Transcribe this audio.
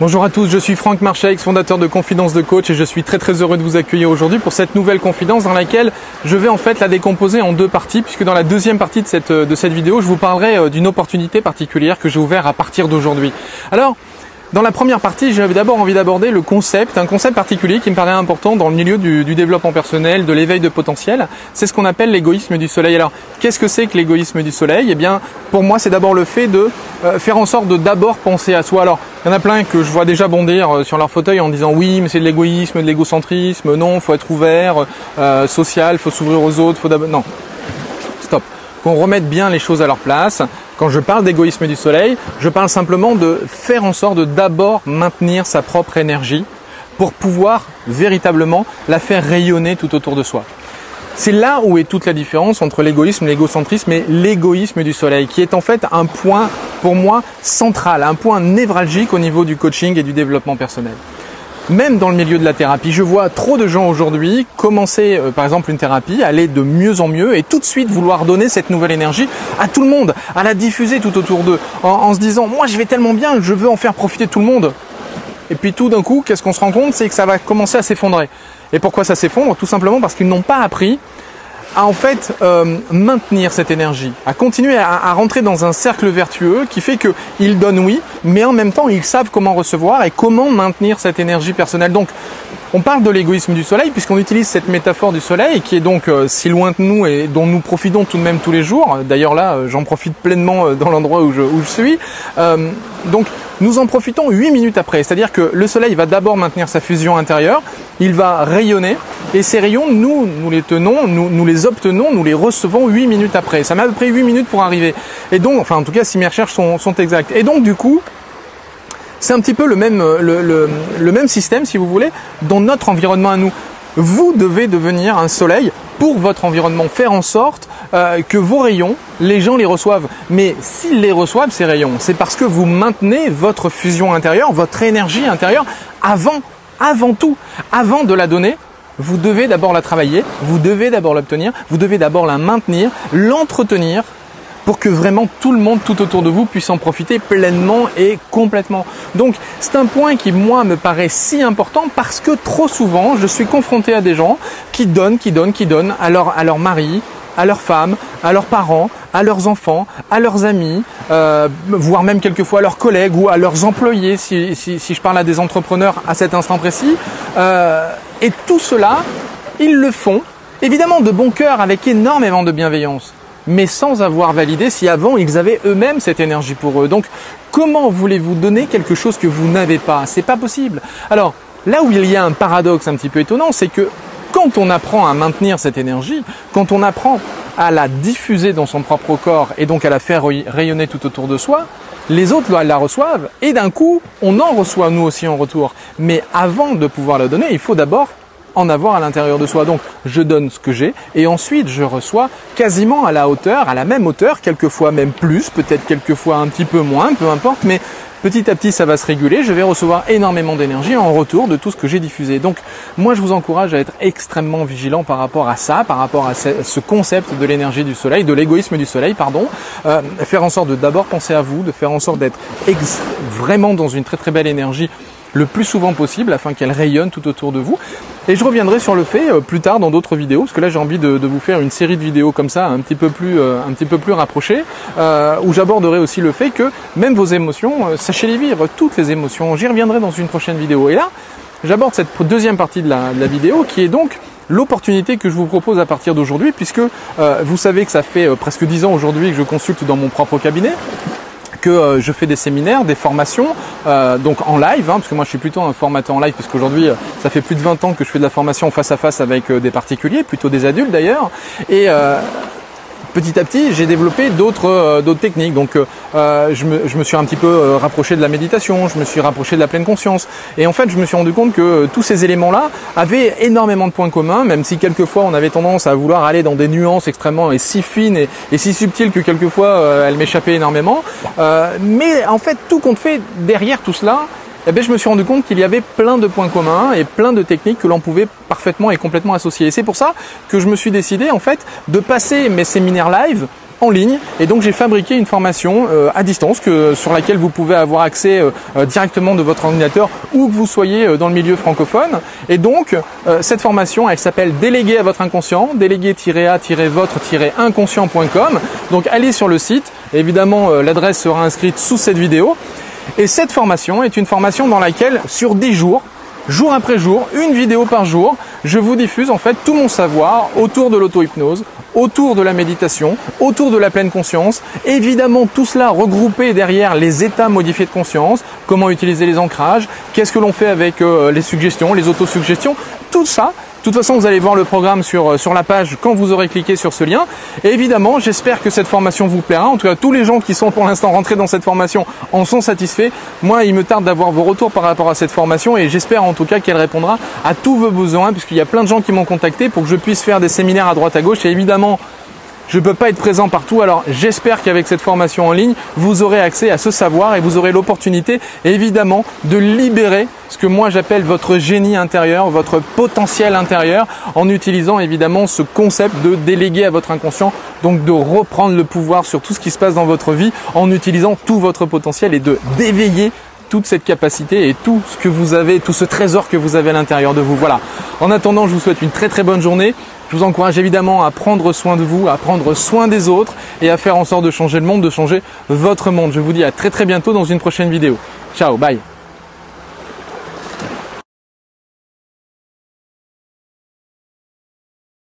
Bonjour à tous, je suis Franck Marchex, fondateur de Confidence de Coach et je suis très très heureux de vous accueillir aujourd'hui pour cette nouvelle confidence dans laquelle je vais en fait la décomposer en deux parties puisque dans la deuxième partie de cette, de cette vidéo je vous parlerai euh, d'une opportunité particulière que j'ai ouverte à partir d'aujourd'hui. Alors dans la première partie, j'avais d'abord envie d'aborder le concept, un concept particulier qui me paraît important dans le milieu du, développement personnel, de l'éveil de potentiel. C'est ce qu'on appelle l'égoïsme du soleil. Alors, qu'est-ce que c'est que l'égoïsme du soleil? Eh bien, pour moi, c'est d'abord le fait de euh, faire en sorte de d'abord penser à soi. Alors, il y en a plein que je vois déjà bondir euh, sur leur fauteuil en disant oui, mais c'est de l'égoïsme, de l'égocentrisme. Non, faut être ouvert, euh, social, faut s'ouvrir aux autres, faut d'abord non. Stop. Qu'on remette bien les choses à leur place quand je parle d'égoïsme du soleil, je parle simplement de faire en sorte de d'abord maintenir sa propre énergie pour pouvoir véritablement la faire rayonner tout autour de soi. C'est là où est toute la différence entre l'égoïsme, l'égocentrisme et l'égoïsme du soleil, qui est en fait un point pour moi central, un point névralgique au niveau du coaching et du développement personnel même dans le milieu de la thérapie. Je vois trop de gens aujourd'hui commencer euh, par exemple une thérapie, aller de mieux en mieux et tout de suite vouloir donner cette nouvelle énergie à tout le monde, à la diffuser tout autour d'eux, en, se disant moi je vais tellement bien, je veux en faire profiter tout le monde. Et puis tout d'un coup, qu'est-ce qu'on se rend compte? C'est que ça va commencer à s'effondrer. Et pourquoi ça s'effondre? Tout simplement parce qu'ils n'ont pas appris à en fait euh, maintenir cette énergie, à continuer à, rentrer dans un cercle vertueux qui fait qu'ils donnent oui, mais en même temps ils savent comment recevoir et comment maintenir cette énergie personnelle. Donc on parle de l'égoïsme du soleil puisqu'on utilise cette métaphore du soleil qui est donc euh, si loin de nous et dont nous profitons tout de même tous les jours. D'ailleurs là, euh, j'en profite pleinement euh, dans l'endroit où je, où je suis. donc nous en profitons 8 minutes après. C'est-à-dire que le soleil va d'abord maintenir sa fusion intérieure, il va rayonner et ces rayons, nous, nous les tenons, nous, nous les obtenons, nous les recevons 8 minutes après. Ça m'a pris 8 minutes pour arriver. Et donc, enfin en tout cas si mes recherches sont, sont exactes. Et donc du coup, c'est un petit peu le même, euh, le, même système, si vous voulez, dans notre environnement à nous. Vous devez devenir un soleil pour votre environnement, faire en sorte euh, que vos rayons, les gens les reçoivent. Mais s'ils les reçoivent, ces rayons, c'est parce que vous maintenez votre fusion intérieure, votre énergie intérieure avant, avant tout, avant de la donner. Vous devez d'abord la travailler, vous devez d'abord l'obtenir, vous devez d'abord la maintenir, l'entretenir pour que vraiment tout le monde tout autour de vous puisse en profiter pleinement et complètement. Donc c'est un point qui moi me paraît si important parce que trop souvent je suis confronté à des gens qui donnent, qui donnent, qui donnent à leur, à leur mari, à leurs femmes, à leurs parents, à leurs enfants, à leurs amis, euh, voire même quelquefois à leurs collègues ou à leurs employés, si je parle à des entrepreneurs à cet instant précis. Euh, et tout cela, ils le font, évidemment de bon cœur, avec énormément de bienveillance mais sans avoir validé si avant ils avaient eux-mêmes cette énergie pour eux. Donc, comment voulez-vous donner quelque chose que vous n'avez pas? C'est pas possible. Alors, là où il y a un paradoxe un petit peu étonnant, c'est que quand on apprend à maintenir cette énergie, quand on apprend à la diffuser dans son propre corps et donc à la faire rayonner tout autour de soi, les autres la reçoivent et d'un coup, on en reçoit nous aussi en retour. Mais avant de pouvoir la donner, il faut d'abord en avoir à l'intérieur de soi. Donc je donne ce que j'ai et ensuite je reçois quasiment à la hauteur, à la même hauteur, quelquefois même plus, peut-être quelquefois un petit peu moins, peu importe, mais petit à petit ça va se réguler, je vais recevoir énormément d'énergie en retour de tout ce que j'ai diffusé. Donc moi je vous encourage à être extrêmement vigilant par rapport à ça, par rapport à ce concept de l'énergie du soleil, de l'égoïsme du soleil, pardon, euh, faire en sorte de d'abord penser à vous, de faire en sorte d'être vraiment dans une très très belle énergie le plus souvent possible afin qu'elle rayonne tout autour de vous. Et je reviendrai sur le fait euh, plus tard dans d'autres vidéos, parce que là j'ai envie de, vous faire une série de vidéos comme ça, un petit peu plus, euh, euh, où j'aborderai aussi le fait que même vos émotions, sachez les vivre, toutes les émotions. J'y reviendrai dans une prochaine vidéo. Et là, j'aborde cette deuxième partie de la vidéo, qui est donc l'opportunité que je vous propose à partir d'aujourd'hui, puisque vous savez que ça fait presque dix ans aujourd'hui que je consulte dans mon propre cabinet que euh, je fais des séminaires, des formations, euh, donc en live, hein, parce que moi je suis plutôt un formateur en live, puisqu'aujourd'hui euh, ça fait plus de 20 ans que je fais de la formation face à face avec des particuliers, plutôt des adultes d'ailleurs, et petit à petit, j'ai développé d'autres euh, techniques. Donc, euh, euh, je, me, je, me, suis un petit peu rapproché de la méditation, je me suis rapproché de la pleine conscience. Et en fait, je me suis rendu compte que tous ces éléments-là avaient énormément de points communs, même si quelquefois on avait tendance à vouloir aller dans des nuances extrêmement et si fines et, et si subtiles que quelquefois elles m'échappaient énormément. mais en fait, tout compte fait derrière tout cela, eh bien, je me suis rendu compte qu'il y avait plein de points communs et plein de techniques que l'on pouvait parfaitement et complètement associer. Et c'est pour ça que je me suis décidé en fait de passer mes séminaires live en ligne. Et donc j'ai fabriqué une formation euh, à distance que, sur laquelle vous pouvez avoir accès euh, directement de votre ordinateur où que vous soyez dans le milieu francophone. Et donc cette formation, elle s'appelle Déléguer à votre inconscient, déléguer-à-votre-inconscient.com. Donc allez sur le site. Évidemment, l'adresse sera inscrite sous cette vidéo. Et cette formation est une formation dans laquelle, sur 10 jours, jour après jour, une vidéo par jour, je vous diffuse en fait tout mon savoir autour de l'auto-hypnose, autour de la méditation, autour de la pleine conscience. Évidemment, tout cela regroupé derrière les états modifiés de conscience, comment utiliser les ancrages, qu'est-ce que l'on fait avec euh, les suggestions, les autosuggestions, tout ça, de toute façon, vous allez voir le programme sur, euh, sur la page quand vous aurez cliqué sur ce lien. Et évidemment, j'espère que cette formation vous plaira. En tout cas, tous les gens qui sont pour l'instant rentrés dans cette formation en sont satisfaits. Moi, il me tarde d'avoir vos retours par rapport à cette formation et j'espère en tout cas qu'elle répondra à tous vos besoins puisqu'il y a plein de gens qui m'ont contacté pour que je puisse faire des séminaires à droite à gauche. Et évidemment, je ne peux pas être présent partout, alors j'espère qu'avec cette formation en ligne, vous aurez accès à ce savoir et vous aurez l'opportunité évidemment de libérer ce que moi j'appelle votre génie intérieur, votre potentiel intérieur, en utilisant évidemment ce concept de déléguer à votre inconscient, donc de reprendre le pouvoir sur tout ce qui se passe dans votre vie en utilisant tout votre potentiel et de d'éveiller toute cette capacité et tout ce que vous avez, tout ce trésor que vous avez à l'intérieur de vous. Voilà. En attendant, je vous souhaite une très très bonne journée. Je vous encourage évidemment à prendre soin de vous, à prendre soin des autres et à faire en sorte de changer le monde, de changer votre monde. Je vous dis à très très bientôt dans une prochaine vidéo. Ciao, bye